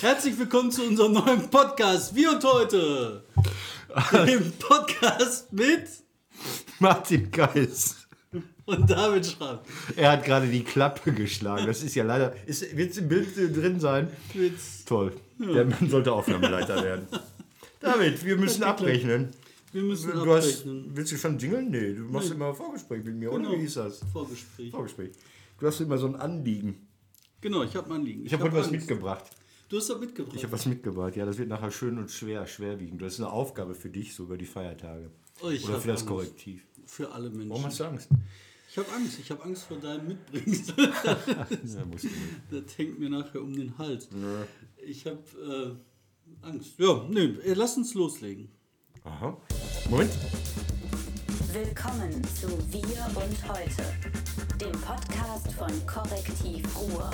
Herzlich willkommen zu unserem neuen Podcast. Wie und heute. Dem Podcast mit Martin Geis. und David Schramm. Er hat gerade die Klappe geschlagen. Das ist ja leider. Wird es im Bild drin sein? Witz. Toll. Der Mann sollte Aufnahmeleiter werden. David, wir müssen abrechnen. Wir müssen Du hast, abrechnen. willst du schon jingeln? Nee, du machst Nee. immer Vorgespräch mit mir, Genau. oder? Wie hieß das? Vorgespräch. Vorgespräch. Du hast immer so ein Anliegen. Genau, ich habe mein Liegen. Ich habe heute was mitgebracht. Du hast das mitgebracht. Ich habe was mitgebracht. Ja, das wird nachher schön und schwer, schwerwiegend. Das ist eine Aufgabe für dich, so über die Feiertage. Oh, ich oder für das Angst. Korrektiv. Für alle Menschen. Warum hast du Angst? Ich habe Angst. Ich habe Angst vor deinem Mitbringsel. Ja, musst du nicht. das hängt mir nachher um den Hals. Ich habe äh, Angst. Ja, nee, äh, lass uns loslegen. Aha. Moment. Willkommen zu Wir und Heute, dem Podcast von Korrektiv Ruhr.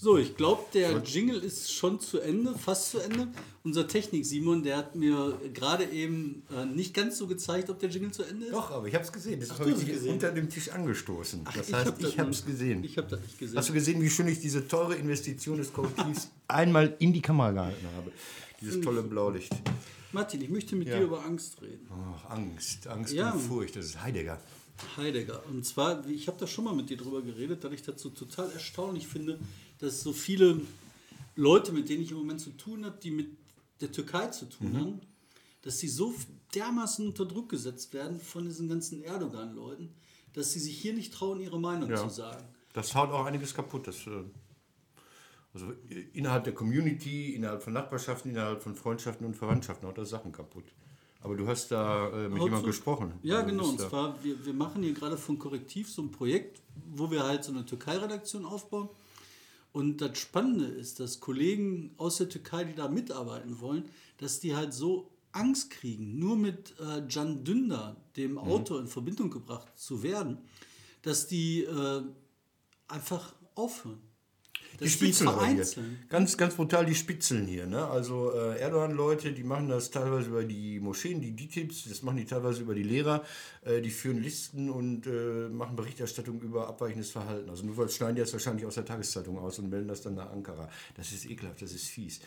So, ich glaube, der Jingle ist schon zu Ende, fast zu Ende. Unser Technik Simon, der hat mir gerade eben äh, nicht ganz so gezeigt, ob der Jingle zu Ende ist. Doch, aber ich habe es gesehen. Das habe ich unter dem Tisch angestoßen. Ach, das heißt, hab ich habe es gesehen. Ich habe das nicht gesehen. Hast du gesehen, wie schön ich diese teure Investition des Korrektivs einmal in die Kamera gehalten habe? Dieses tolle Blaulicht. Martin, ich möchte mit Ja. dir über Angst reden. Ach, Angst, Angst Ja. und Furcht, das ist Heidegger. Heidegger. Und zwar, ich habe da schon mal mit dir drüber geredet, dass ich das so total erstaunlich finde, dass so viele Leute, mit denen ich im Moment zu tun habe, die mit der Türkei zu tun haben, dass sie so dermaßen unter Druck gesetzt werden von diesen ganzen Erdogan-Leuten, dass sie sich hier nicht trauen, ihre Meinung Ja. zu sagen. Das haut auch einiges kaputt. Das, äh, also innerhalb der Community, innerhalb von Nachbarschaften, innerhalb von Freundschaften und Verwandtschaften haut das Sachen kaputt. Aber du hast da äh, mit jemandem gesprochen. Ja, Also genau. Und zwar, wir, wir machen hier gerade von Korrektiv so ein Projekt, wo wir halt so eine Türkei-Redaktion aufbauen. Und das Spannende ist, dass Kollegen aus der Türkei, die da mitarbeiten wollen, dass die halt so Angst kriegen, nur mit äh, Can Dündar, dem Mhm. Autor, in Verbindung gebracht zu werden, dass die äh, einfach aufhören. Die Spitzeln hier. Ganz, ganz brutal die Spitzeln hier. Ne? Also äh, Erdogan-Leute, die machen das teilweise über die Moscheen, die DITIBs, das machen die teilweise über die Lehrer, äh, die führen Listen und äh, machen Berichterstattung über abweichendes Verhalten. Also nur weil schneiden die jetzt wahrscheinlich aus der Tageszeitung aus und melden das dann nach Ankara. Das ist ekelhaft, das ist fies.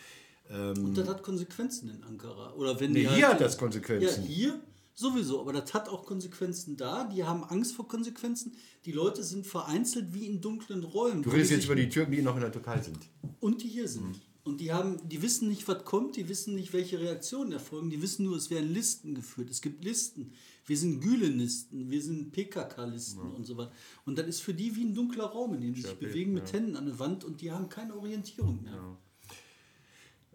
Und das hat Konsequenzen in Ankara. Oder wenn Nee, hier halt, hat das Konsequenzen. Ja, hier sowieso, aber das hat auch Konsequenzen da. Die haben Angst vor Konsequenzen. Die Leute sind vereinzelt wie in dunklen Räumen. Du redest jetzt über die Türken, die noch in der Türkei sind. Und die hier sind. Und die haben, die wissen nicht, was kommt, die wissen nicht, welche Reaktionen erfolgen, die wissen nur, es werden Listen geführt. Es gibt Listen. Wir sind Gülenlisten, wir sind PKK-Listen und so weiter. Und das ist für die wie ein dunkler Raum, in dem sie sich bewegen mit Händen an der Wand und die haben keine Orientierung mehr.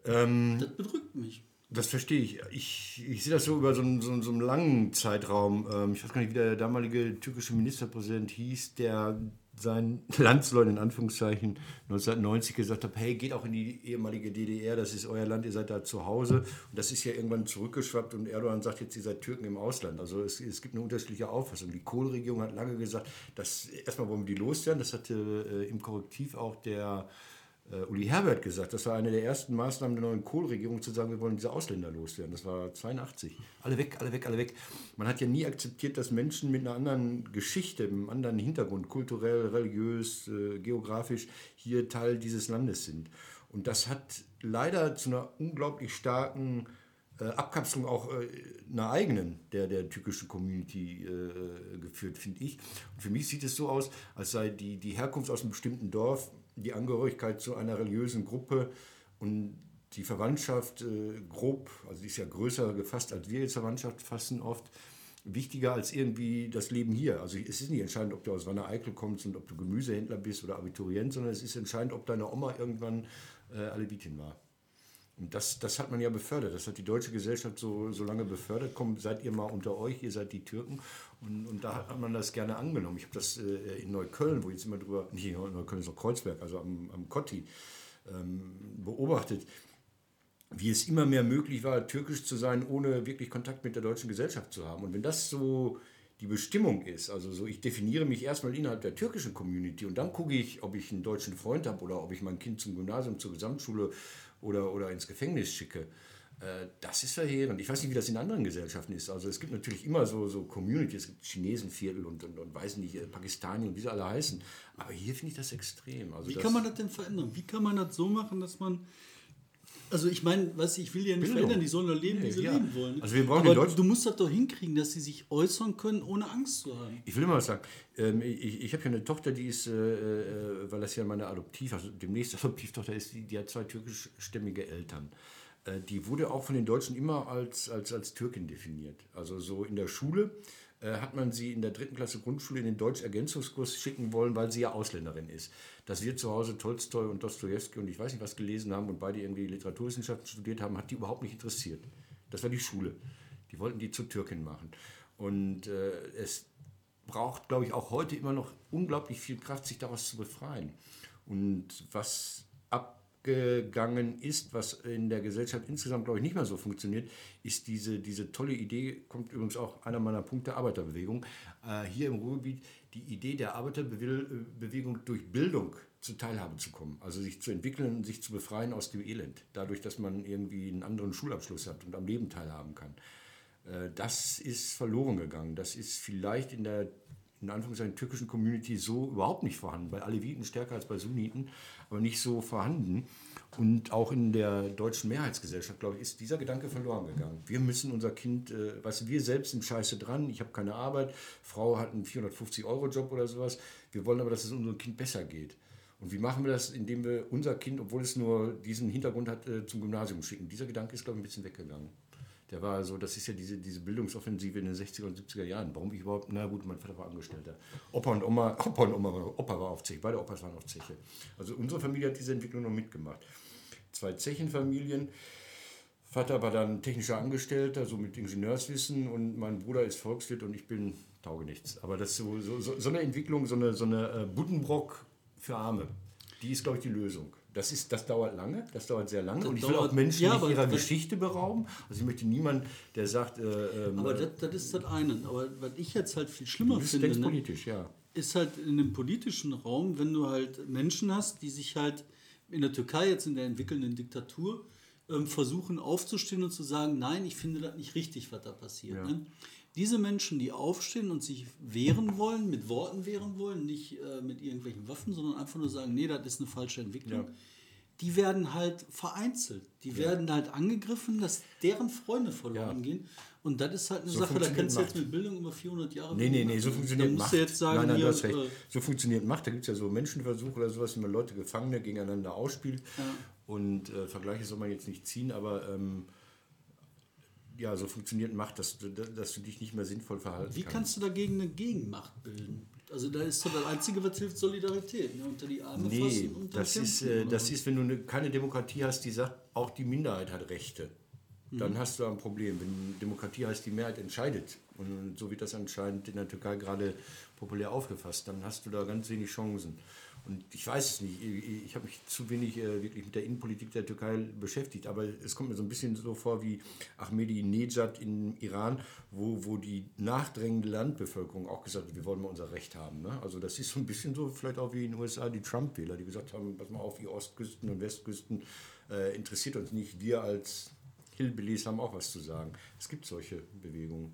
Ähm, Das bedrückt mich. Das verstehe ich. Ich, ich sehe das so über so einen, so so einen langen Zeitraum. Ähm, ich weiß gar nicht, wie der damalige türkische Ministerpräsident hieß, der seinen Landsleuten in Anführungszeichen 1990 gesagt hat, hey, geht auch in die ehemalige DDR, das ist euer Land, ihr seid da zu Hause. Und das ist ja irgendwann zurückgeschwappt und Erdogan sagt jetzt, ihr seid Türken im Ausland. Also es, es gibt eine unterschiedliche Auffassung. Die Kohl-Regierung hat lange gesagt, dass erstmal wollen wir die loswerden. Das hatte äh, im Korrektiv auch der äh, Uli Herbert gesagt. Das war eine der ersten Maßnahmen der neuen Kohl-Regierung, zu sagen, wir wollen diese Ausländer loswerden. Das war 82. Alle weg, alle weg, alle weg. Man hat ja nie akzeptiert, dass Menschen mit einer anderen Geschichte, mit einem anderen Hintergrund, kulturell, religiös, äh, geografisch, hier Teil dieses Landes sind. Und das hat leider zu einer unglaublich starken äh, Abkapselung auch äh, einer eigenen, der, der türkischen Community äh, geführt, finde ich. Und für mich sieht es so aus, als sei die, die Herkunft aus einem bestimmten Dorf, die Angehörigkeit zu einer religiösen Gruppe und die Verwandtschaft äh, grob, also die ist ja größer gefasst, als wir jetzt Verwandtschaft fassen oft, wichtiger als irgendwie das Leben hier. Also es ist nicht entscheidend, ob du aus Wanne-Eickel kommst und ob du Gemüsehändler bist oder Abiturient, sondern es ist entscheidend, ob deine Oma irgendwann äh, Alevitin war. Und das, das hat man ja befördert. Das hat die deutsche Gesellschaft so, so lange befördert. Kommt, seid ihr mal unter euch, ihr seid die Türken. Und, und da hat man das gerne angenommen. Ich habe das äh, in Neukölln, wo jetzt immer drüber, nicht in Neukölln, noch Kreuzberg, also am, am Kotti, ähm, beobachtet, wie es immer mehr möglich war, türkisch zu sein, ohne wirklich Kontakt mit der deutschen Gesellschaft zu haben. Und wenn das so die Bestimmung ist, also so, ich definiere mich erstmal innerhalb der türkischen Community und dann gucke ich, ob ich einen deutschen Freund habe oder ob ich mein Kind zum Gymnasium, zur Gesamtschule oder, oder ins Gefängnis schicke. Äh, das ist verheerend. Ich weiß nicht, wie das in anderen Gesellschaften ist. Also es gibt natürlich immer so, so Communities, es gibt Chinesenviertel und, und, und weiß nicht, äh, Pakistani und wie sie alle heißen. Aber hier finde ich das extrem. Also Wie das, kann man das denn verändern? Wie kann man das so machen, dass man. Also ich meine, was ich will ja nicht Bildung. verändern, die sollen doch leben, wie Nee, sie ja. leben wollen. Also wir brauchen Aber du musst das doch hinkriegen, dass sie sich äußern können, ohne Angst zu haben. Ich will mal was sagen. Ähm, ich ich habe hier eine Tochter, die ist, äh, äh, weil das ja meine Adoptiv, also demnächst Adoptivtochter ist, die, die hat zwei türkischstämmige Eltern. Äh, die wurde auch von den Deutschen immer als, als, als Türkin definiert. Also so in der Schule hat man sie in der dritten Klasse Grundschule in den Deutsch-Ergänzungskurs schicken wollen, weil sie ja Ausländerin ist. Dass wir zu Hause Tolstoi und Dostojewski und ich weiß nicht was gelesen haben und beide irgendwie Literaturwissenschaften studiert haben, hat die überhaupt nicht interessiert. Das war die Schule. Die wollten die zur Türkin machen. Und äh, es braucht, glaube ich, auch heute immer noch unglaublich viel Kraft, sich daraus zu befreien. Und was abgegangen ist, was in der Gesellschaft insgesamt, glaube ich, nicht mehr so funktioniert, ist diese, diese tolle Idee, kommt übrigens auch einer meiner Punkte der Arbeiterbewegung, äh, hier im Ruhrgebiet, die Idee der Arbeiterbewegung durch Bildung zur Teilhabe zu kommen, also sich zu entwickeln und sich zu befreien aus dem Elend, dadurch, dass man irgendwie einen anderen Schulabschluss hat und am Leben teilhaben kann. Äh, Das ist verloren gegangen. Das ist vielleicht in der in Anführungszeichen türkischen Community so überhaupt nicht vorhanden. Bei Aleviten stärker als bei Sunniten, aber nicht so vorhanden. Und auch in der deutschen Mehrheitsgesellschaft, glaube ich, ist dieser Gedanke verloren gegangen. Wir müssen unser Kind, äh, weißt wir selbst sind scheiße dran, ich habe keine Arbeit, Frau hat einen 450-Euro-Job oder sowas. Wir wollen aber, dass es unserem Kind besser geht. Und wie machen wir das, indem wir unser Kind, obwohl es nur diesen Hintergrund hat, äh, zum Gymnasium schicken? Dieser Gedanke ist, glaube ich, ein bisschen weggegangen. Der war so, das ist ja diese, diese Bildungsoffensive in den 60er und 70er Jahren. Warum ich überhaupt, na gut, mein Vater war Angestellter. Opa und Oma, Opa und Oma, Opa war auf Zeche, beide Opas waren auf Zeche. Also unsere Familie hat diese Entwicklung noch mitgemacht. Zwei Zechenfamilien. Vater war dann technischer Angestellter, so mit Ingenieurswissen und mein Bruder ist Volkswirt und ich bin Taugenichts. Aber das so, so, so eine Entwicklung, so eine, so eine äh, Buddenbrock für Arme, die ist, glaube ich, die Lösung. Das, ist, das dauert lange, das dauert sehr lange Das und ich will dauert- auch Menschen ja, nicht ihrer Geschichte berauben. Also ich möchte niemanden, der sagt, äh, ähm, Aber das, das ist das eine. Aber was ich jetzt halt viel schlimmer du bist finde, ne, politisch, ja. ist halt in dem politischen Raum, wenn du halt Menschen hast, die sich halt in der Türkei, jetzt in der entwickelnden Diktatur, ähm, versuchen aufzustehen und zu sagen, nein, ich finde das nicht richtig, was da passiert. Ne? Diese Menschen, die aufstehen und sich wehren wollen, mit Worten wehren wollen, nicht äh, mit irgendwelchen Waffen, sondern einfach nur sagen, nee, das ist eine falsche Entwicklung, Ja. die werden halt vereinzelt. Die werden halt angegriffen, dass deren Freunde verloren Ja. gehen. Und das ist halt eine So Sache, da kannst du jetzt mit Bildung über 400 Jahre... Nee, nee, nee, so funktioniert Macht. du jetzt sagen, nein, nein, du hast recht. äh, So funktioniert Macht. Da gibt es ja so Menschenversuche oder sowas, wie man Leute Gefangene gegeneinander ausspielt. Und äh, Vergleiche soll man jetzt nicht ziehen, aber ähm, ja, so funktioniert Macht, dass du, dass du dich nicht mehr sinnvoll verhalten Wie kannst. kannst du dagegen eine Gegenmacht bilden? Also da ist doch das Einzige, was hilft, Solidarität. Ne? Unter die Arme Nee, fassen und das ist, kämpfen, äh, oder das ist, wenn du eine, keine Demokratie hast, die sagt, auch die Minderheit hat Rechte. Mhm. Dann hast du ein Problem. Wenn Demokratie heißt, die Mehrheit entscheidet, und so wird das anscheinend in der Türkei gerade populär aufgefasst, dann hast du da ganz wenig Chancen. Und ich weiß es nicht, ich, ich habe mich zu wenig äh, wirklich mit der Innenpolitik der Türkei beschäftigt, aber es kommt mir so ein bisschen so vor wie Ahmadinejad im Iran, wo, wo die nachdrängende Landbevölkerung auch gesagt hat, wir wollen mal unser Recht haben. Ne? Also das ist so ein bisschen so vielleicht auch wie in den USA die Trump-Wähler, die gesagt haben, pass mal auf, ihr Ostküsten und Westküsten äh, interessiert uns nicht, wir als Hillbillies haben auch was zu sagen. Es gibt solche Bewegungen.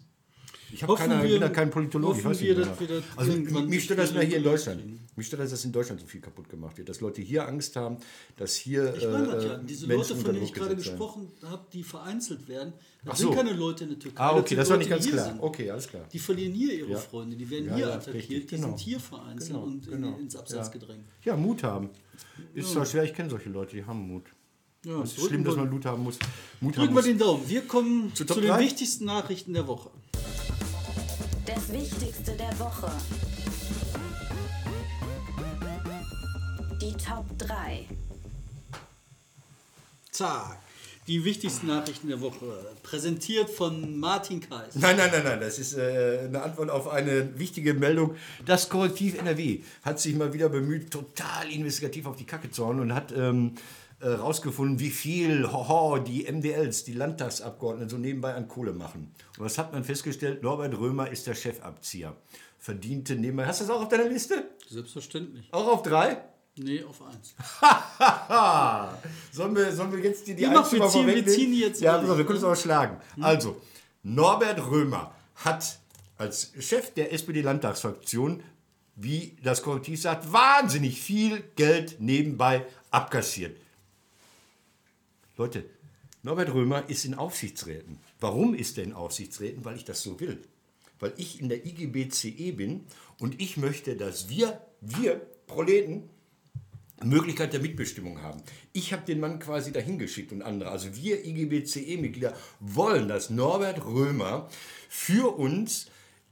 Ich habe keine, wir- bin da kein Politologe. Ich weiß wir, nicht dass genau. wir das also mich stört das mal hier in Deutschland. Mich stört das, dass in Deutschland so viel kaputt gemacht wird. Dass Leute hier Angst haben, dass hier Ich meine das äh, ja. Diese Menschen Leute, von denen ich gerade gesprochen habe, die vereinzelt werden, das Ach sind so. keine Leute in der Türkei. Ah, okay, sind das war nicht ganz klar. sind. Okay, alles klar. Die verlieren hier ihre Ja. Freunde, die werden Ja, hier attackiert, richtig, die genau. sind hier vereinzelt Genau, und genau. in, ins Abseits gedrängt. Ja, Mut haben. Ist zwar schwer, ich kenne solche Leute, die haben Mut. Ja, es ist schlimm, dass wir- man Mut haben muss. Mut Drücken wir den Daumen. Wir kommen Zu den wichtigsten Nachrichten der Woche. Das Wichtigste der Woche. Die Top 3. Zack. Die wichtigsten Nachrichten der Woche. Präsentiert von Martin Kais. Nein, nein, nein, nein, das ist äh, eine Antwort auf eine wichtige Meldung. Das Korrektiv NRW hat sich mal wieder bemüht, total investigativ auf die Kacke zu hauen und hat ähm, äh, rausgefunden, wie viel hoho, die MDLs, die Landtagsabgeordneten, so nebenbei an Kohle machen. Und was hat man festgestellt? Norbert Römer ist der Chefabzieher. Verdiente nebenbei. Hast du das auch auf deiner Liste? Selbstverständlich. Auch auf drei? Nee, auf 1. Sollen wir, sollen wir jetzt die, die Einzelnen wir ziehen- wir ziehen die jetzt Ja, auf, wir können es auch schlagen. Also, Norbert Römer hat als Chef der SPD-Landtagsfraktion, wie das Korrektiv sagt, wahnsinnig viel Geld nebenbei abkassiert. Leute, Norbert Römer ist in Aufsichtsräten. Warum ist er in Aufsichtsräten? Weil ich das so will. Weil ich in der IGBCE bin und ich möchte, dass wir, wir Proleten, Möglichkeit der Mitbestimmung haben. Ich habe den Mann quasi dahin geschickt und andere. Also wir IGBCE-Mitglieder wollen, dass Norbert Römer für uns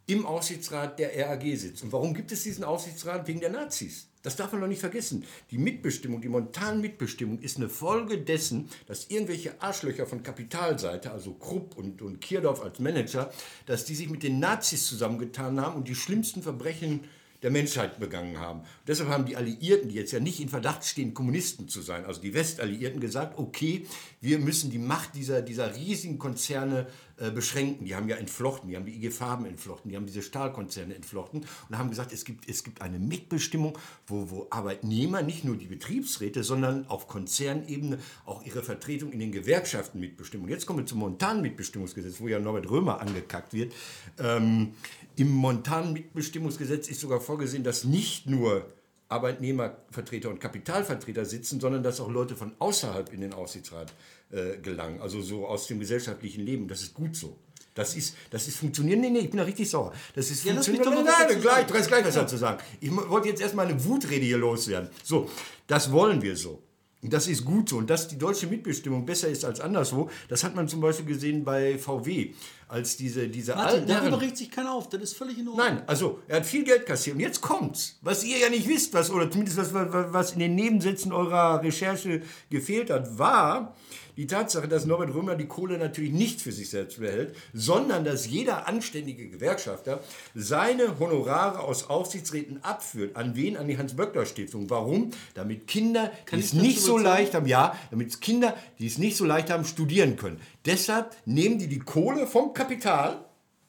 im Aufsichtsrat der RAG sitzt. Und warum gibt es diesen Aufsichtsrat? Wegen der Nazis. Das darf man doch nicht vergessen. Die Mitbestimmung, die momentane Mitbestimmung ist eine Folge dessen, dass irgendwelche Arschlöcher von Kapitalseite, also Krupp und, und Kierdorf als Manager, dass die sich mit den Nazis zusammengetan haben und die schlimmsten Verbrechen der Menschheit begangen haben. Und deshalb haben die Alliierten, die jetzt ja nicht in Verdacht stehen, Kommunisten zu sein, also die Westalliierten, gesagt, okay, wir müssen die Macht dieser, dieser riesigen Konzerne äh, beschränken. Die haben ja entflochten, die haben die IG Farben entflochten, die haben diese Stahlkonzerne entflochten und haben gesagt, es gibt, es gibt eine Mitbestimmung, wo, wo Arbeitnehmer, nicht nur die Betriebsräte, sondern auf Konzernebene auch ihre Vertretung in den Gewerkschaften mitbestimmen. Und jetzt kommen wir zum momentanen Mitbestimmungsgesetz, wo ja Norbert Römer angekackt wird. Ähm, Im momentanen Mitbestimmungsgesetz ist sogar vorgesehen, dass nicht nur Arbeitnehmervertreter und Kapitalvertreter sitzen, sondern dass auch Leute von außerhalb in den Aufsichtsrat äh, gelangen, also so aus dem gesellschaftlichen Leben. Das ist gut so. Das ist, das ist funktionieren. Nee, nee, ich bin da richtig sauer. Das ist Ja, funktionieren. Nein, dazu gleich, du kannst gleich was dazu sagen. Ich wollte jetzt erstmal eine Wutrede hier loswerden. So, das wollen wir so. Und das ist gut so. Und dass die deutsche Mitbestimmung besser ist als anderswo, das hat man zum Beispiel gesehen bei VW, als diese, diese Martin, darüber regt sich keiner auf. Das ist völlig in Ordnung. Nein, also er hat viel Geld kassiert. Und jetzt kommt's, was ihr ja nicht wisst, was, oder zumindest was, was, in den Nebensätzen eurer Recherche gefehlt hat, war die Tatsache, dass Norbert Römer die Kohle natürlich nicht für sich selbst behält, sondern dass jeder anständige Gewerkschafter seine Honorare aus Aufsichtsräten abführt. An wen? An die Hans-Böckler-Stiftung. Warum? Damit Kinder, die ich es nicht so leicht haben, ja, damit Kinder, die es nicht so leicht haben, studieren können. Deshalb nehmen die die Kohle vom Kapital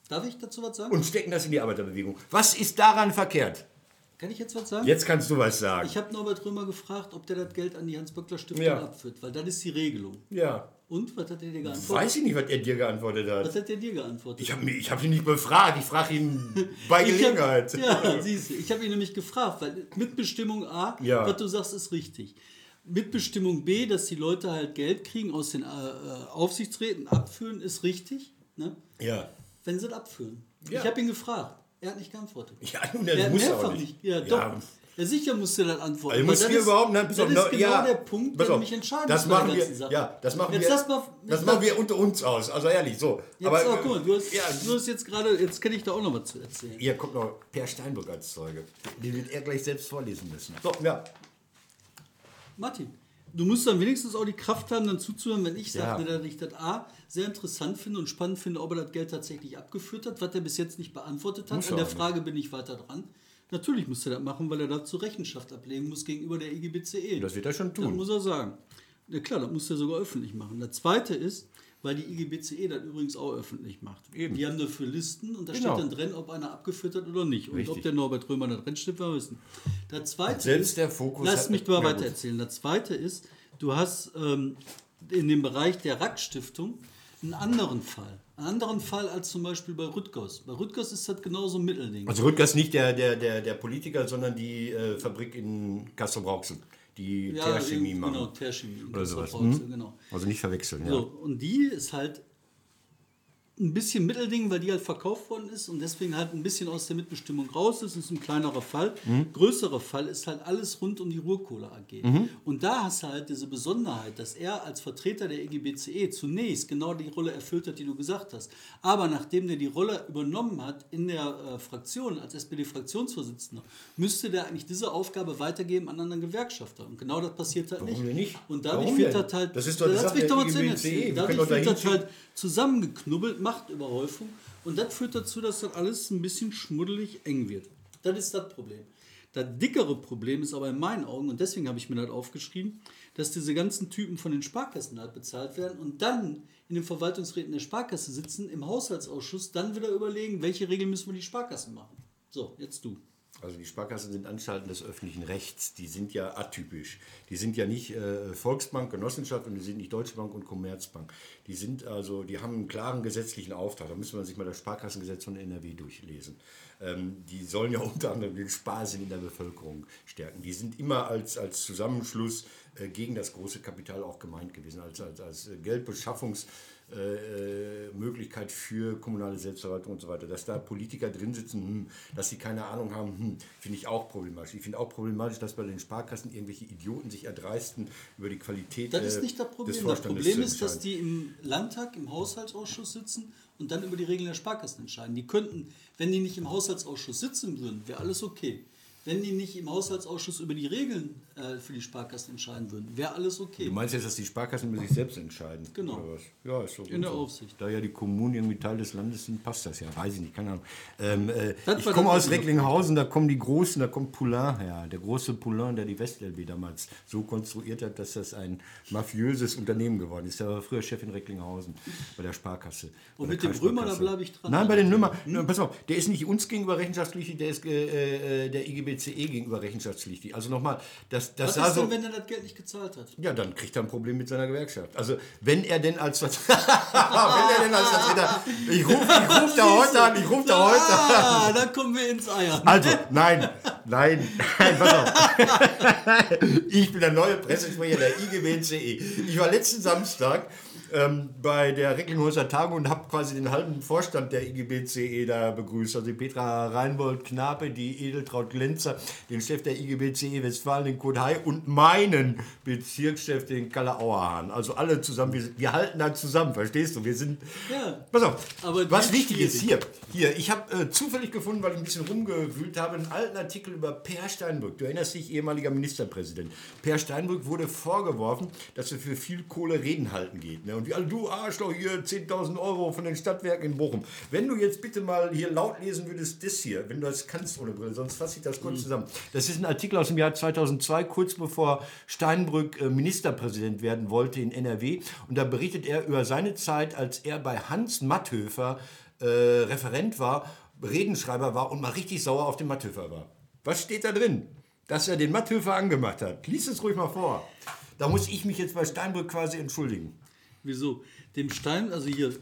Darf ich dazu was sagen? und stecken das in die Arbeiterbewegung. Was ist daran verkehrt? Kann ich jetzt was sagen? Jetzt kannst du was sagen. Ich habe Norbert Römer gefragt, ob der das Geld an die Hans-Böckler-Stiftung Ja. abführt, weil das ist die Regelung. ja. Und, was hat er dir geantwortet? Weiß ich nicht, was er dir geantwortet Was hat. hat er dir geantwortet? Ich habe ich hab ihn nicht befragt, ich frage ihn bei Ich Gelegenheit. Hab, ja, siehst du, ich habe ihn nämlich gefragt, weil Mitbestimmung A, Ja. was du sagst, ist richtig. Mitbestimmung B, dass die Leute halt Geld kriegen aus den äh, äh, Aufsichtsräten, abführen, ist richtig, ne? Ja. wenn sie es abführen. Ja. Ich habe ihn gefragt. Er hat nicht geantwortet. Ja, nun, das er muss er auch nicht. nicht. Ja, Ja. doch. Ja, sicher musst du das antworten. Also weil muss das wir ist- überhaupt, nein, das auf, ist genau ja, der Punkt, der auf, mich entscheidend das ist bei der machen wir, Sache. Ja, das machen Jetzt wir, lass mal- das machen wir unter uns aus, also ehrlich, so. Jetzt, Aber, aber, guck mal, du hast, ja, du hast jetzt gerade, jetzt kann ich da auch noch was zu erzählen. hier kommt noch Per Steinbrück als Zeuge. Den wird er gleich selbst vorlesen müssen. So, ja. Martin, du musst dann wenigstens auch die Kraft haben, dann zuzuhören, wenn ich Ja. sage, dass ich das A sehr interessant finde und spannend finde, ob er das Geld tatsächlich abgeführt hat, was er bis jetzt nicht beantwortet hat. Muss An er der auch nicht. Frage bin ich weiter dran. Natürlich muss er das machen, weil er dazu Rechenschaft ablegen muss gegenüber der IGBCE. Das wird er schon Das tun. muss er sagen. Ja klar, das muss er sogar öffentlich machen. Das zweite ist, weil die IGBCE das übrigens auch öffentlich macht. Eben. Die haben dafür Listen und da Genau. steht dann drin, ob einer abgeführt hat oder nicht. Und Richtig. ob der Norbert Römer da drin steht, wir wissen. Das zweite Selbst ist, der Fokus Lass mich mal weiter erzählen. Das zweite ist, du hast ähm, in dem Bereich der Rack-Stiftung einen anderen Fall. Einen anderen Fall als zum Beispiel bei Rüttgers. Bei Rüttgers ist das genauso ein Mittelding. Also Rüttger ist nicht der, der, der, der Politiker, sondern die äh, Fabrik in Castro-Brauxel, die Teerchemie eben, machen. Genau, Teerchemie. Oder sowas. Hm? Genau. Also nicht verwechseln, ja. So, und die ist halt ein bisschen Mittelding, weil die halt verkauft worden ist und deswegen halt ein bisschen aus der Mitbestimmung raus ist. Das ist ein kleinerer Fall. Mhm. Größerer Fall ist halt alles rund um die Ruhrkohle AG. Mhm. Und da hast du halt diese Besonderheit, dass er als Vertreter der E EGBCE zunächst genau die Rolle erfüllt hat, die du gesagt hast. Aber nachdem der die Rolle übernommen hat in der äh, Fraktion, als SPD-Fraktionsvorsitzender, müsste der eigentlich diese Aufgabe weitergeben an anderen Gewerkschafter. Und genau das passiert halt nicht. Warum denn nicht? Und dadurch wird das halt. Das ist doch die Lass Sache mich doch mal zu Dadurch das dahin halt zusammengeknubbelt, Machtüberhäufung. Und das führt dazu, dass das alles ein bisschen schmuddelig eng wird. Das ist das Problem. Das dickere Problem ist aber in meinen Augen, und deswegen habe ich mir das aufgeschrieben, dass diese ganzen Typen von den Sparkassen halt bezahlt werden und dann in den Verwaltungsräten der Sparkasse sitzen, im Haushaltsausschuss dann wieder überlegen, welche Regeln müssen wir die Sparkassen machen. So, jetzt du. Also die Sparkassen sind Anstalten des öffentlichen Rechts. Die sind ja atypisch. Die sind ja nicht äh, Volksbank, Genossenschaft und die sind nicht Deutsche Bank und Commerzbank. Die sind also, die haben einen klaren gesetzlichen Auftrag. Da müsste man sich mal das Sparkassengesetz von NRW durchlesen. Ähm, die sollen ja unter anderem den Sparsinn in der Bevölkerung stärken. Die sind immer als, als Zusammenschluss äh, gegen das große Kapital auch gemeint gewesen, als, als, als Geldbeschaffungs- äh, Möglichkeit für kommunale Selbstverwaltung und so weiter. Dass da Politiker drin sitzen, hm, dass sie keine Ahnung haben, hm, finde ich auch problematisch. Ich finde auch problematisch, dass bei den Sparkassen irgendwelche Idioten sich erdreisten, über die Qualität Das ist äh, nicht das Problem. Das Problem ist, dass die im Landtag, im Haushaltsausschuss sitzen und dann über die Regeln der Sparkassen entscheiden. Die könnten, wenn die nicht im Haushaltsausschuss sitzen würden, wäre alles okay. Wenn die nicht im Haushaltsausschuss über die Regeln äh, für die Sparkassen entscheiden würden, wäre alles okay. Du meinst jetzt, dass die Sparkassen über sich selbst entscheiden? Genau. Ja, ist so. In der so. Aufsicht. Da ja die Kommunen irgendwie Teil des Landes sind, passt das ja. Weiß ich nicht, keine Ahnung. Ähm, äh, ich komme aus Recklinghausen, da kommen die Großen, da kommt Poulain her. Der große Poulain, der die WestLB damals so konstruiert hat, dass das ein mafiöses Unternehmen geworden ist. Der war früher Chef in Recklinghausen bei der Sparkasse. Und mit dem Römer, da bleibe ich dran. Nein, bei den Nummer. Pass auf, der ist nicht uns gegenüber rechenschaftspflichtig, der ist äh, äh, der IGBCE gegenüber rechenschaftspflichtig. Also nochmal, das, das Was ist so. denn, wenn er das Geld nicht gezahlt hat? Ja, dann kriegt er ein Problem mit seiner Gewerkschaft. Also, wenn er denn als Vertreter. wenn er denn als Vertreter. Ich rufe ich ruf da heute an, ich rufe da heute an. Ah, da kommen wir ins Eier. Also, nein, nein, nein, pass auf. Ich bin der neue Pressesprecher der IGBCE. Ich war letzten Samstag ähm, bei der Recklinghäuser Tagung und habe quasi den halben Vorstand der IGBCE da begrüßt. Also die Petra Reinbold Knape, die Edeltraut Glenzer, den Chef der IGBCE Westfalen, den Kurt Hay und meinen Bezirkschef, den Kalle Auerhahn. Also alle zusammen, wir, wir halten da zusammen, verstehst du? Wir sind. Ja. Pass auf, was wichtig ist hier, hier, ich habe äh, zufällig gefunden, weil ich ein bisschen rumgewühlt habe, einen alten Artikel über Per Steinbrück. Du erinnerst dich, ehemaliger Ministerpräsident. Per Steinbrück wurde vorgeworfen, dass er für viel Kohle Reden halten geht. Ne? Und wie alle, du Arschloch, hier 10.000 Euro von den Stadtwerken in Bochum. Wenn du jetzt bitte mal hier laut lesen würdest, das hier, wenn du das kannst ohne Brille, sonst fasse ich das kurz Mhm. zusammen. Das ist ein Artikel aus dem Jahr 2002, kurz bevor Steinbrück äh, Ministerpräsident werden wollte in NRW. Und da berichtet er über seine Zeit, als er bei Hans Matthöfer äh, Referent war, Redenschreiber war und mal richtig sauer auf den Matthöfer war. Was steht da drin? Dass er den Matthöfer angemacht hat. Lies es ruhig mal vor. Da muss ich mich jetzt bei Steinbrück quasi entschuldigen. Wieso? Dem Stein, also hier,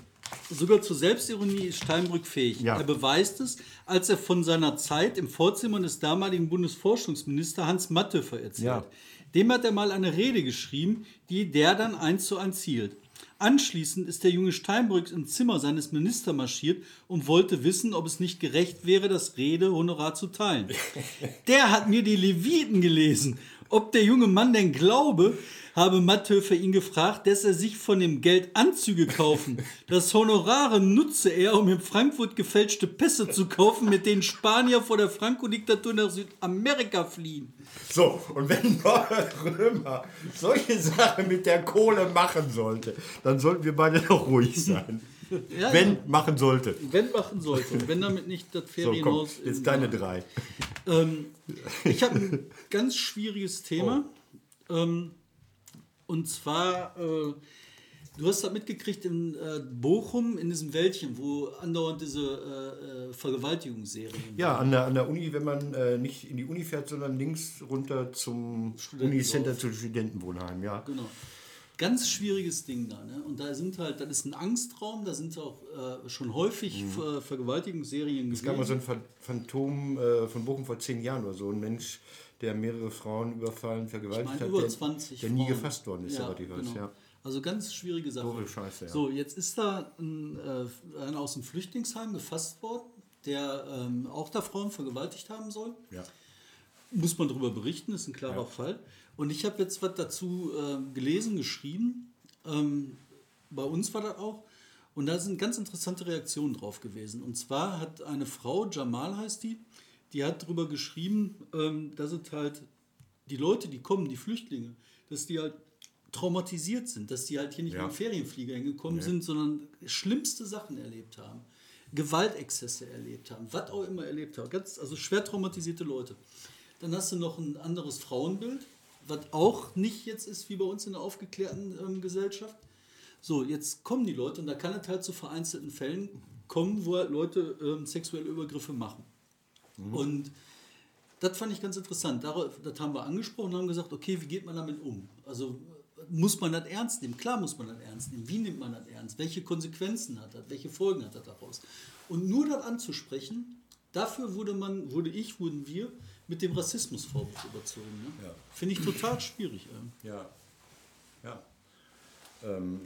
sogar zur Selbstironie ist Steinbrück fähig. Ja. Er beweist es, als er von seiner Zeit im Vorzimmer des damaligen Bundesforschungsministers Hans Matthöfer erzählt. Ja. Dem hat er mal eine Rede geschrieben, die der dann eins zu eins hielt. Anschließend ist der junge Steinbrück ins Zimmer seines Ministers marschiert und wollte wissen, ob es nicht gerecht wäre, das Redehonorar zu teilen. Der hat mir die Leviten gelesen. Ob der junge Mann denn glaube, habe Matthöfer ihn gefragt, dass er sich von dem Geld Anzüge kaufen. Das Honorare nutze er, um in Frankfurt gefälschte Pässe zu kaufen, mit denen Spanier vor der Franco-Diktatur nach Südamerika fliehen. So, und wenn Norbert Römer solche Sachen mit der Kohle machen sollte, dann sollten wir beide doch ruhig sein. Ja, wenn ja. machen sollte. Wenn machen sollte. Und wenn damit nicht das So, komm, Ferienhaus. jetzt in- deine drei. Ähm, ich habe ein ganz schwieriges Thema. Ähm, und zwar, äh, du hast das mitgekriegt in äh, Bochum, in diesem Wäldchen, wo andauernd diese äh, äh, Vergewaltigungsserien Ja, an der, an der Uni, wenn man äh, nicht in die Uni fährt, sondern links runter zum Unicenter zu Studentenwohnheim, ja. Genau. Ganz schwieriges Ding da. Ne? Und da sind halt, das ist ein Angstraum, da sind auch äh, schon häufig Ver Vergewaltigungsserien Mhm. Es gab mal so ein Phan- Phantom äh, von Bochum vor zehn Jahren oder so, ein Mensch, der mehrere Frauen überfallen, Ich vergewaltigt meine, hat, über der, 20 der nie gefasst worden ist, ja, soweit ich weiß. genau. Ja. Also ganz schwierige Sache. Doofe Scheiße, ja. So, jetzt ist da ein, äh, einer aus dem Flüchtlingsheim gefasst worden, der ähm, auch da Frauen vergewaltigt haben soll. Ja. Muss man darüber berichten, ist ein klarer Fall. Und ich habe jetzt was dazu äh, gelesen, geschrieben. Ähm, bei uns war das auch. Und da sind ganz interessante Reaktionen drauf gewesen. Und zwar hat eine Frau, Jamal heißt die, die hat darüber geschrieben, ähm, dass es halt die Leute, die kommen, die Flüchtlinge, dass die halt traumatisiert sind, dass die halt hier nicht Ja. mit Ferienflieger hingekommen sind, sondern schlimmste Sachen erlebt haben. Gewaltexzesse erlebt haben, was auch immer erlebt haben. Ganz, also schwer traumatisierte Leute. Dann hast du noch ein anderes Frauenbild, was auch nicht jetzt ist wie bei uns in der aufgeklärten ähm, Gesellschaft. So, jetzt kommen die Leute und da kann es halt zu vereinzelten Fällen kommen, wo halt Leute ähm, sexuelle Übergriffe machen. Und das fand ich ganz interessant. Darauf, das haben wir angesprochen und haben gesagt, okay, wie geht man damit um? Also muss man das ernst nehmen? Klar muss man das ernst nehmen. Wie nimmt man das ernst? Welche Konsequenzen hat das? Welche Folgen hat das daraus? Und nur das anzusprechen, dafür wurde man, wurde ich, wurden wir mit dem Rassismusvorwurf überzogen. Ne? Ja. Finde ich total schwierig. Ey. Ja. Ja. Ähm,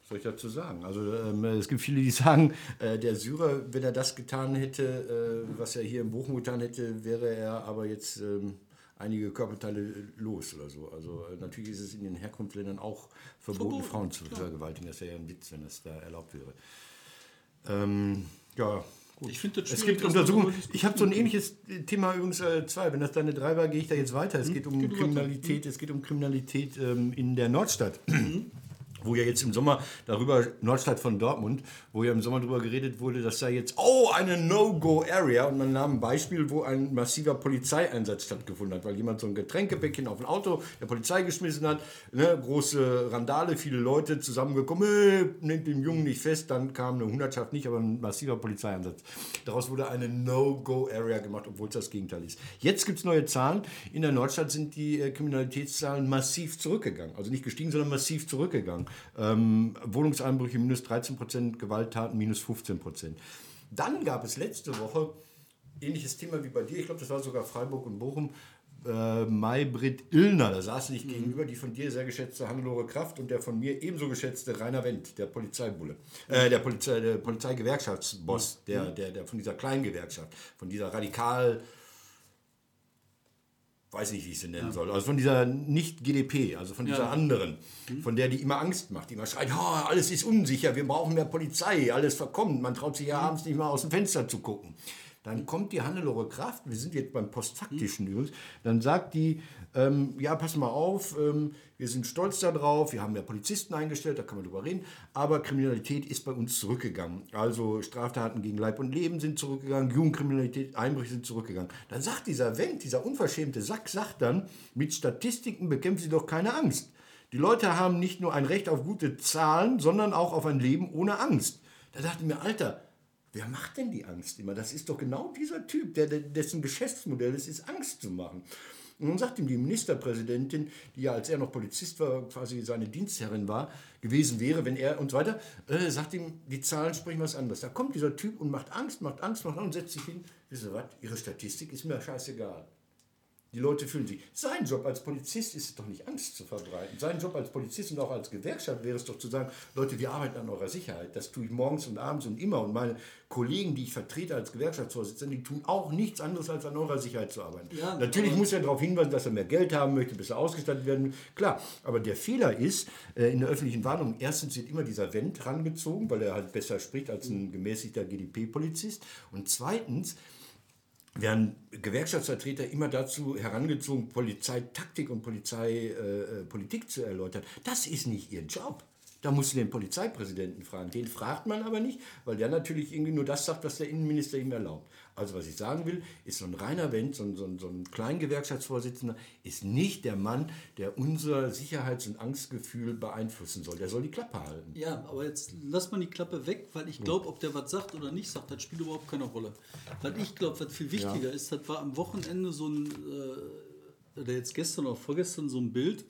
was soll ich dazu sagen? Also ähm, es gibt viele, die sagen, äh, der Syrer, wenn er das getan hätte, äh, was er hier in Bochum getan hätte, wäre er aber jetzt ähm, einige Körperteile los oder so. Also äh, natürlich ist es in den Herkunftsländern auch verboten, Verboten, Frauen zu klar. vergewaltigen. Das wäre ja ein Witz, wenn das da erlaubt wäre. Ähm, ja, gut. Ich finde das Es schwierig, gibt Untersuchungen. Ich habe so ein ähnliches Thema übrigens äh, zwei. Wenn das deine drei war, gehe ich da jetzt weiter. Es geht um Hm? Geh du weiter. Kriminalität. Es geht um Kriminalität ähm, in der Nordstadt. Wo ja jetzt im Sommer darüber, Nordstadt von Dortmund, wo ja im Sommer darüber geredet wurde, dass da jetzt, oh, eine No-Go-Area. Und man nahm ein Beispiel, wo ein massiver Polizeieinsatz stattgefunden hat, weil jemand so ein Getränkepäckchen auf ein Auto der Polizei geschmissen hat. Ne, große Randale, viele Leute zusammengekommen, äh, nehmt den Jungen nicht fest. Dann kam eine Hundertschaft nicht, aber ein massiver Polizeieinsatz. Daraus wurde eine No-Go-Area gemacht, obwohl es das Gegenteil ist. Jetzt gibt es neue Zahlen. In der Nordstadt sind die äh, Kriminalitätszahlen massiv zurückgegangen. Also nicht gestiegen, sondern massiv zurückgegangen. Ähm, Wohnungseinbrüche minus 13 Prozent, Gewalttaten minus 15 Prozent. Dann gab es letzte Woche ähnliches Thema wie bei dir. Ich glaube, das war sogar Freiburg und Bochum. Äh, Maybrit Illner, da saß sich gegenüber die von dir sehr geschätzte Hannelore Kraft und der von mir ebenso geschätzte Rainer Wendt, der Polizeibulle, äh, der, Polizei, der Polizeigewerkschaftsboss, der, der, der von dieser Kleingewerkschaft, von dieser radikal weiß nicht, wie ich sie nennen soll, also von dieser nicht-GDP, also von dieser Ja. anderen, von der die immer Angst macht, die immer schreit, "Oh, alles ist unsicher, wir brauchen mehr Polizei, alles verkommt, man traut sich ja abends nicht mal aus dem Fenster zu gucken. Dann kommt die Hannelore Kraft, wir sind jetzt beim Postfaktischen übrigens, dann sagt die, ähm, ja, pass mal auf, ähm, wir sind stolz darauf, wir haben mehr Polizisten eingestellt, da kann man drüber reden, aber Kriminalität ist bei uns zurückgegangen. Also Straftaten gegen Leib und Leben sind zurückgegangen, Jugendkriminalität, Einbrüche sind zurückgegangen. Dann sagt dieser Wendt, dieser unverschämte Sack, sagt dann, mit Statistiken bekämpfen Sie doch keine Angst. Die Leute haben nicht nur ein Recht auf gute Zahlen, sondern auch auf ein Leben ohne Angst. Da dachte ich mir, Alter, wer macht denn die Angst immer? Das ist doch genau dieser Typ, der, dessen Geschäftsmodell es ist, Angst zu machen. Und dann sagt ihm die Ministerpräsidentin, die ja als er noch Polizist war, quasi seine Dienstherrin war, gewesen wäre, wenn er und so weiter, äh, sagt ihm, die Zahlen sprechen was anderes. Da kommt dieser Typ und macht Angst, macht Angst, macht Angst und setzt sich hin. Wisst ihr was? Ihre Statistik ist mir scheißegal. Die Leute fühlen sich. Sein Job als Polizist ist es doch nicht, Angst zu verbreiten. Sein Job als Polizist und auch als Gewerkschaft wäre es doch zu sagen, Leute, wir arbeiten an eurer Sicherheit. Das tue ich morgens und abends und immer. Und meine Kollegen, die ich vertrete als Gewerkschaftsvorsitzender, die tun auch nichts anderes, als an eurer Sicherheit zu arbeiten. Ja, Natürlich muss er darauf hinweisen, dass er mehr Geld haben möchte, besser ausgestattet werden. Klar, aber der Fehler ist, äh, in der öffentlichen Warnung, erstens wird immer dieser Wendt rangezogen, weil er halt besser spricht als ein gemäßigter GDP-Polizist. Und zweitens, werden Gewerkschaftsvertreter immer dazu herangezogen, Polizeitaktik und Polizeipolitik äh, Politik zu erläutern. Das ist nicht ihr Job. Da musst du den Polizeipräsidenten fragen. Den fragt man aber nicht, weil der natürlich irgendwie nur das sagt, was der Innenminister ihm erlaubt. Also was ich sagen will, ist so ein reiner Wendt, so ein, so ein, so ein Kleingewerkschaftsvorsitzender, ist nicht der Mann, der unser Sicherheits- und Angstgefühl beeinflussen soll. Der soll die Klappe halten. Ja, aber jetzt lass mal die Klappe weg, weil ich glaube, ob der was sagt oder nicht sagt, das spielt überhaupt keine Rolle. Weil ich glaube, was viel wichtiger ist, das war am Wochenende so ein, äh, oder jetzt gestern oder vorgestern so ein Bild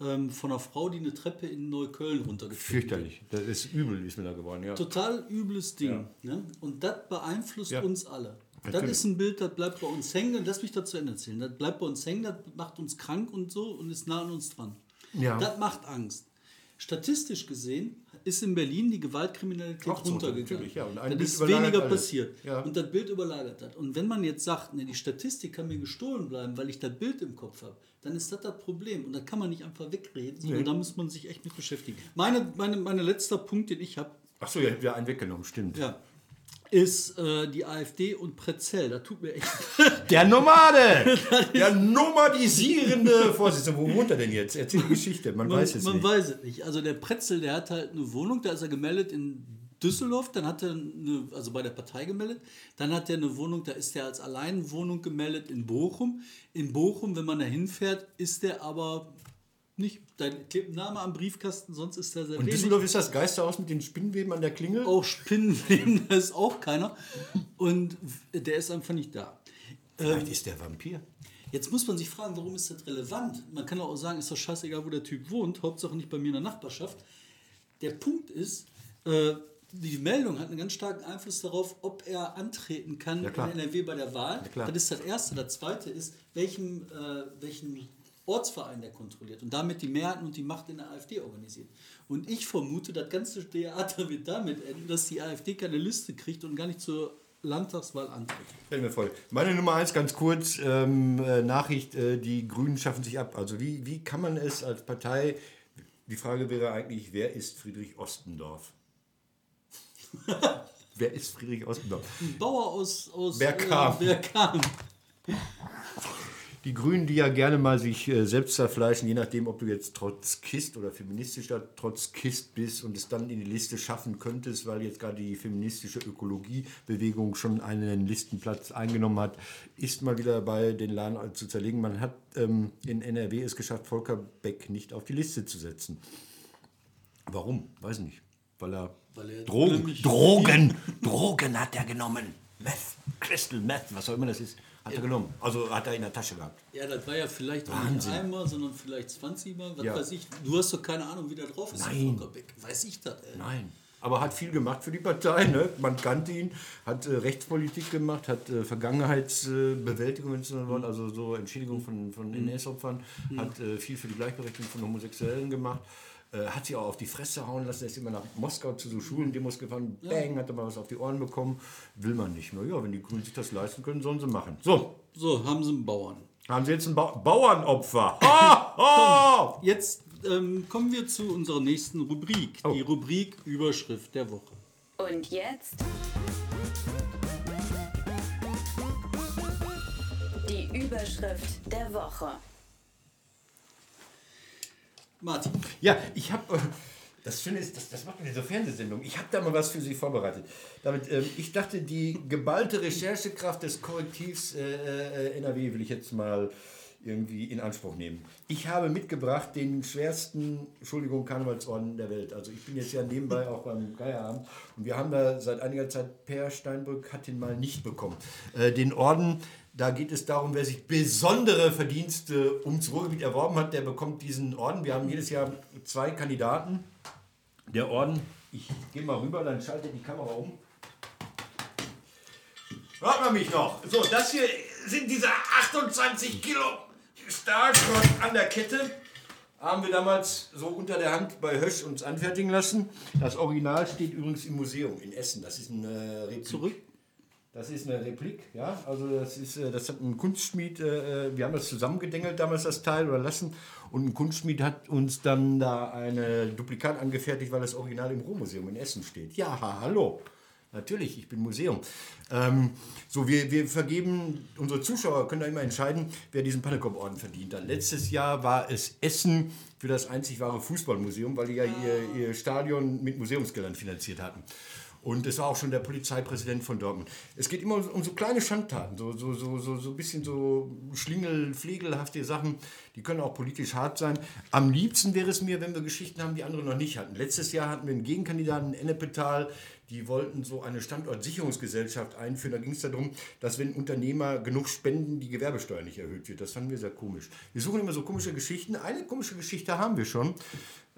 ähm, von einer Frau, die eine Treppe in Neukölln runtergetreten. Fürchterlich. Das ist übel, ist mir da geworden, ja. Total übles Ding. Ne? Und das beeinflusst Ja. uns alle. Das ist ein Bild, das bleibt bei uns hängen. Lass mich dazu Ende erzählen. Das bleibt bei uns hängen, das macht uns krank und so und ist nah an uns dran. Ja. Das macht Angst. Statistisch gesehen ist in Berlin die Gewaltkriminalität Auch runtergegangen. natürlich, ja. Das ist weniger alles. passiert. Ja. Und das Bild überlagert hat. Und wenn man jetzt sagt, ne, die Statistik kann mir gestohlen bleiben, weil ich das Bild im Kopf habe, dann ist das das Problem. Und das kann man nicht einfach wegreden, sondern Nee. da muss man sich echt mit beschäftigen. Meine, meine, meine letzter Punkt, den ich habe, Achso, ja, wieder einen weggenommen, stimmt. ja, ist äh, die AfD und Prezell. Da tut mir echt. Der Nomade! Der nomadisierende Vorsitzende. Wo wohnt er denn jetzt? Erzähl die Geschichte, man, man weiß es man nicht. weiß es nicht. Also der Pretzel, der hat halt eine Wohnung, da ist er gemeldet in Düsseldorf, dann hat er eine, also bei der Partei gemeldet, dann hat er eine Wohnung, da ist er als Alleinwohnung gemeldet in Bochum. In Bochum, wenn man da hinfährt, ist der aber nicht, da klebt ein Name am Briefkasten, sonst ist er sehr Und. Düsseldorf ist das Geisterhaus mit den Spinnweben an der Klingel? auch Spinnenleben, da ist auch keiner. Und der ist einfach nicht da. Vielleicht ist der Vampir. Jetzt muss man sich fragen, warum ist das relevant? Man kann auch sagen, ist doch scheißegal, wo der Typ wohnt, Hauptsache nicht bei mir in der Nachbarschaft. Der Punkt ist, äh, die Meldung hat einen ganz starken Einfluss darauf, ob er antreten kann Ja, in NRW bei der Wahl. Ja, das ist das Erste. Das Zweite ist, welchen, äh, welchen Ortsverein der kontrolliert und damit die Mehrheiten und die Macht in der AfD organisiert. Und ich vermute, das ganze Theater wird damit enden, dass die AfD keine Liste kriegt und gar nicht zur Landtagswahl antritt. Stellen wir voll. Meine Nummer eins, ganz kurz, ähm, äh, Nachricht, äh, die Grünen schaffen sich ab. Also wie, wie kann man es als Partei, die Frage wäre eigentlich, wer ist Friedrich Ostendorf? wer ist Friedrich Ostendorf? Ein Bauer aus, aus Bergkamp. Äh, Bergkamp. Die Grünen, die ja gerne mal sich äh, selbst zerfleischen, je nachdem, ob du jetzt Trotzkist oder feministischer Trotzkist bist und es dann in die Liste schaffen könntest, weil jetzt gerade die feministische Ökologiebewegung schon einen Listenplatz eingenommen hat, ist mal wieder dabei, den Laden zu zerlegen. Man hat ähm, in NRW es geschafft, Volker Beck nicht auf die Liste zu setzen. Warum? Weiß nicht. Weil er, Weil er Drogen, Drogen, Drogen hat er genommen. Meth, Crystal Meth, was auch immer das ist, hat er genommen. Also hat er in der Tasche gehabt. Ja, das war ja vielleicht auch nicht Wahnsinn. einmal, sondern vielleicht 20 Mal. Was Ja. weiß ich. Du hast doch keine Ahnung, wie der drauf ist, Nein. Weiß ich das, ey. Nein. Aber hat viel gemacht für die Partei. Ne? Man kannte ihn, hat äh, Rechtspolitik gemacht, hat äh, Vergangenheitsbewältigung, so wollt, also so Entschädigung von, von NS-Opfern, hat äh, viel für die Gleichberechtigung von Homosexuellen gemacht. Äh, hat sie auch auf die Fresse hauen lassen, er ist immer nach Moskau zu so Schulendemos gefahren, bang, hat er mal was auf die Ohren bekommen. Will man nicht. Na ja, wenn die Grünen sich das leisten können, sollen sie machen. So, So, haben sie einen Bauern. haben sie jetzt ein ba Bauernopfer. Ha, ha! Jetzt ähm, kommen wir zu unserer nächsten Rubrik. Oh. Die Rubrik Überschrift der Woche. Und jetzt die Überschrift der Woche. Martin, Ja, ich habe. Das Schöne ist, das, das macht mir diese Fernsehsendung. Ich habe da mal was für Sie vorbereitet. Damit, ähm, ich dachte, die geballte Recherchekraft des Korrektivs äh, äh, NRW will ich jetzt mal irgendwie in Anspruch nehmen. Ich habe mitgebracht den schwersten, Entschuldigung, Karnevalsorden der Welt. Also ich bin jetzt ja nebenbei auch beim Geierabend und wir haben da seit einiger Zeit, Per Steinbrück hat den mal nicht bekommen. Äh, den Orden, da geht es darum, wer sich besondere Verdienste ums Ruhrgebiet erworben hat, der bekommt diesen Orden. Wir haben jedes Jahr zwei Kandidaten. Der Orden, ich gehe mal rüber, dann schaltet die Kamera um. Hört man mich noch? So, das hier sind diese 28 Kilo Stahlschrott an der Kette. Haben wir damals so unter der Hand bei Hösch uns anfertigen lassen. Das Original steht übrigens im Museum in Essen. Das ist ein äh, zurück. Das ist eine Replik, ja. Also das ist, äh, das hat ein Kunstschmied, äh, wir haben das zusammengedengelt damals das Teil oder lassen und ein Kunstschmied hat uns dann da eine Duplikat angefertigt, weil das Original im Ruhrmuseum in Essen steht. Ja, ha, hallo. Natürlich, ich bin Museum. Ähm, so, wir, wir vergeben, unsere Zuschauer können da immer entscheiden, wer diesen Pannekop-Orden verdient hat. Letztes Jahr war es Essen für das einzig wahre Fußballmuseum, weil die ja ihr, ihr Stadion mit Museumsgeldern finanziert hatten. Und es war auch schon der Polizeipräsident von Dortmund. Es geht immer um, so kleine Schandtaten, so, so, so, so, so ein bisschen so Schlingel, Flegelhafte Sachen, die können auch politisch hart sein. Am liebsten wäre es mir, wenn wir Geschichten haben, die andere noch nicht hatten. Letztes Jahr hatten wir einen Gegenkandidaten in Ennepetal, die wollten so eine Standortsicherungsgesellschaft einführen. Da ging es darum, dass wenn Unternehmer genug spenden, die Gewerbesteuer nicht erhöht wird. Das fanden wir sehr komisch. Wir suchen immer so komische Geschichten. Eine komische Geschichte haben wir schon.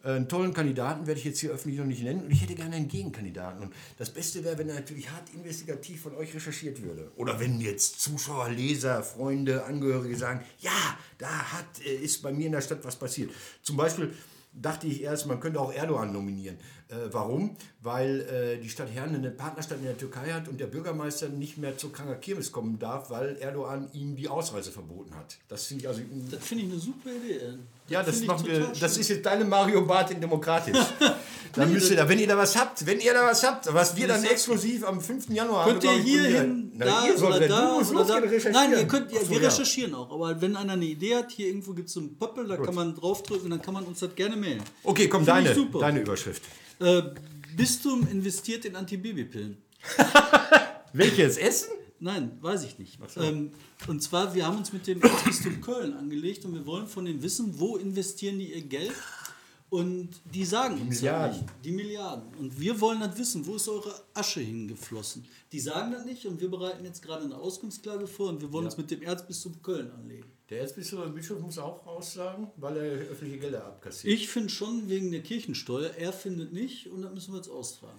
Einen tollen Kandidaten werde ich jetzt hier öffentlich noch nicht nennen. Und ich hätte gerne einen Gegenkandidaten. Und das Beste wäre, wenn er natürlich hart investigativ von euch recherchiert würde. Oder wenn jetzt Zuschauer, Leser, Freunde, Angehörige sagen, ja, da hat, äh, ist bei mir in der Stadt was passiert. Zum Beispiel dachte ich erst, man könnte auch Erdogan nominieren. Äh, warum? Weil äh, die Stadt Herne eine Partnerstadt in der Türkei hat und der Bürgermeister nicht mehr zur Kranker Kirmes kommen darf, weil Erdogan ihm die Ausreise verboten hat. Das finde ich also... Das finde ich eine super Idee. Ja, das, ich machen wir. total Das schön. ist jetzt deine Mario Bart in Demokratisch. dann müsst ihr da, wenn ihr da was habt, wenn ihr da was habt, was wir dann exklusiv am 5. Januar Könnt ihr haben. hier hin, da ihr sollt, oder du da musst oder da. Nein, ihr könnt, ja, so, wir ja. recherchieren auch. Aber wenn einer eine Idee hat, hier irgendwo gibt es so einen Pöppel, da kann man draufdrücken, dann kann man uns das gerne mailen. Okay, komm, Finde ich deine, super. deine Überschrift. Äh, Bistum investiert in Antibabypillen. Welches Essen? Nein, weiß ich nicht. Ähm, und zwar, wir haben uns mit dem Erzbistum Köln angelegt und wir wollen von denen wissen, wo investieren die ihr Geld. Und die sagen uns ja Milliarden. nicht, die Milliarden. Und wir wollen das wissen, wo ist eure Asche hingeflossen? Die sagen das nicht und wir bereiten jetzt gerade eine Auskunftsklage vor und wir wollen uns mit dem Erzbistum Köln anlegen. Der Erzbischof Bischof muss auch aussagen, weil er öffentliche Gelder abkassiert. Ich finde schon wegen der Kirchensteuer, er findet nicht und das müssen wir jetzt austragen.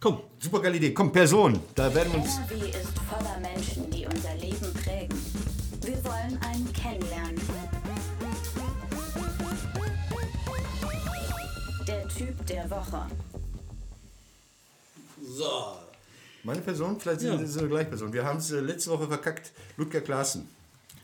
Komm, Super geile Idee. Komm, Person. Da werden wir uns. NRW ist voller Menschen, die unser Leben prägen. Wir wollen einen kennenlernen. Der Typ der Woche. so. Meine Person, vielleicht sind Ja. so eine Gleichperson. Wir haben es äh, letzte Woche verkackt. Ludger Klaassen.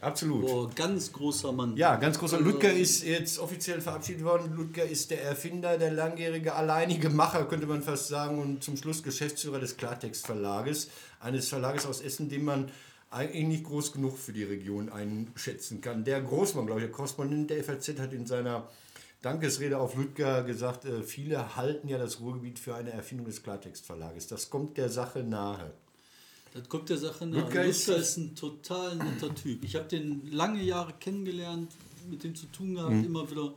Absolut. Boah, ganz großer Mann. Ja, ganz großer. Ludger ist jetzt offiziell verabschiedet worden. Ludger ist der Erfinder, der langjährige alleinige Macher, könnte man fast sagen, und zum Schluss Geschäftsführer des Klartext Verlages, eines Verlages aus Essen, den man eigentlich nicht groß genug für die Region einschätzen kann. Der Großmann, glaube ich, der Korrespondent der FAZ hat in seiner Dankesrede auf Ludger gesagt, äh, viele halten ja das Ruhrgebiet für eine Erfindung des Klartext Verlages. Das kommt der Sache nahe. Das kommt der Sache. Ludger Ludger, ist- ist, ein total netter Typ. Ich habe den lange Jahre kennengelernt, mit dem zu tun gehabt, immer wieder.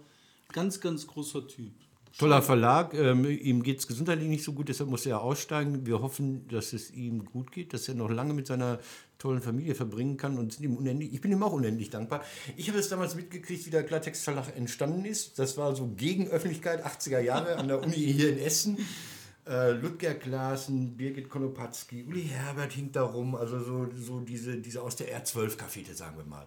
Ganz, ganz großer Typ. Toller Verlag, ähm, ihm geht es gesundheitlich nicht so gut, deshalb muss er aussteigen. Wir hoffen, dass es ihm gut geht, dass er noch lange mit seiner tollen Familie verbringen kann und sind ihm unendlich, ich bin ihm auch unendlich dankbar. Ich habe es damals mitgekriegt, wie der Klartext Verlag entstanden ist. Das war so gegen Öffentlichkeit, 80er Jahre an der Uni hier in Essen. Äh, Ludger Klaassen, Birgit Konopatzki, Uli Herbert hing da rum, also so, so diese, diese aus der R12-Kaffete, sagen wir mal.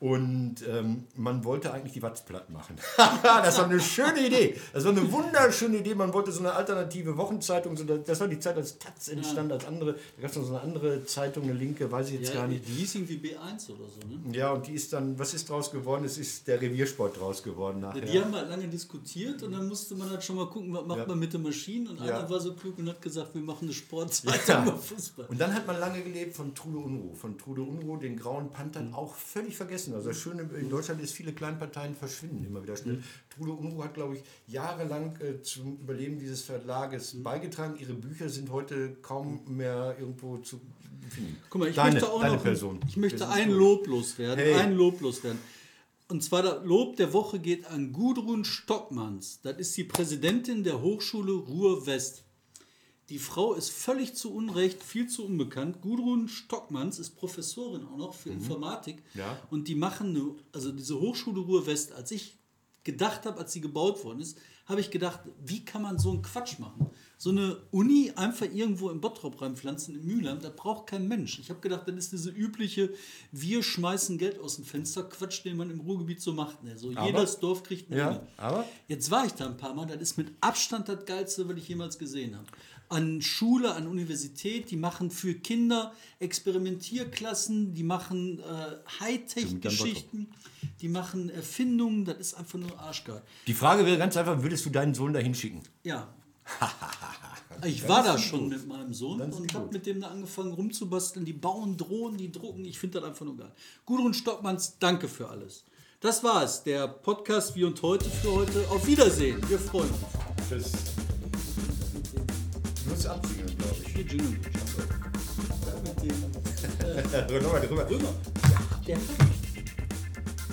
Und ähm, man wollte eigentlich die Watz platt machen. das war eine schöne Idee. Das war eine wunderschöne Idee. Man wollte so eine alternative Wochenzeitung, so, das war die Zeit, als Taz entstand, als andere, da gab es noch so eine andere Zeitung, eine linke, weiß ich jetzt Ja, gar die nicht. hieß irgendwie B1 oder so, ne? Ja, und die ist dann, was ist draus geworden? Es ist der Reviersport draus geworden nachher. Die haben halt lange diskutiert und dann musste man halt schon mal gucken, was macht Ja. man mit den Maschinen. Und Ja. einer war so klug und hat gesagt, wir machen eine Sportzeitung Ja. über Fußball. Und dann hat man lange gelebt von Trude Unruh. Von Trude Unruh, den grauen Panthern, auch völlig vergessen. Also das Schöne in Deutschland ist, viele Kleinparteien verschwinden immer wieder schnell. Trude Unruh hat, glaube ich, jahrelang äh, zum Überleben dieses Verlages beigetragen. Ihre Bücher sind heute kaum mehr irgendwo zu finden. Guck mal, ich deine, möchte auch noch Person. Ich möchte ein. Lob loswerden. Hey. Ein Lob loswerden. Und zwar das Lob der Woche geht an Gudrun Stockmanns. Das ist die Präsidentin der Hochschule Ruhr-West. Die Frau ist völlig zu Unrecht, viel zu unbekannt. Gudrun Stockmanns ist Professorin auch noch für Informatik. Mhm. Ja. Und die machen, eine, also diese Hochschule Ruhr-West, als ich gedacht habe, als sie gebaut worden ist, habe ich gedacht, wie kann man so einen Quatsch machen? So eine Uni einfach irgendwo im Bottrop reinpflanzen, in Mühlheim, das braucht kein Mensch. Ich habe gedacht, das ist diese übliche, wir schmeißen Geld aus dem Fenster, Quatsch, den man im Ruhrgebiet so macht. Ne? So Aber- jedes Dorf kriegt eine Ja, Uni. aber? Jetzt war ich da ein paar Mal, das ist mit Abstand das Geilste, was ich jemals gesehen habe. An Schule, an Universität, die machen für Kinder Experimentierklassen, die machen äh, Hightech-Geschichten, die machen Erfindungen, das ist einfach nur arschgeil. Die Frage wäre ganz einfach, würdest du deinen Sohn dahin schicken? Ja. Ich war da schon gut. mit meinem Sohn sind und habe mit dem da angefangen rumzubasteln. Die bauen Drohnen, die drucken. Ich finde das einfach nur geil. Gudrun Stockmanns, danke für alles. Das war es, der Podcast wie und heute für heute. Auf Wiedersehen. Wir freuen uns. Das musst absingen, glaube ich. Hier Jingle. Mit dem Rüber, rüber. Römer. Der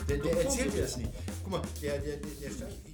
Der, der erzählt dir das nicht. Guck mal, der, der, der, der.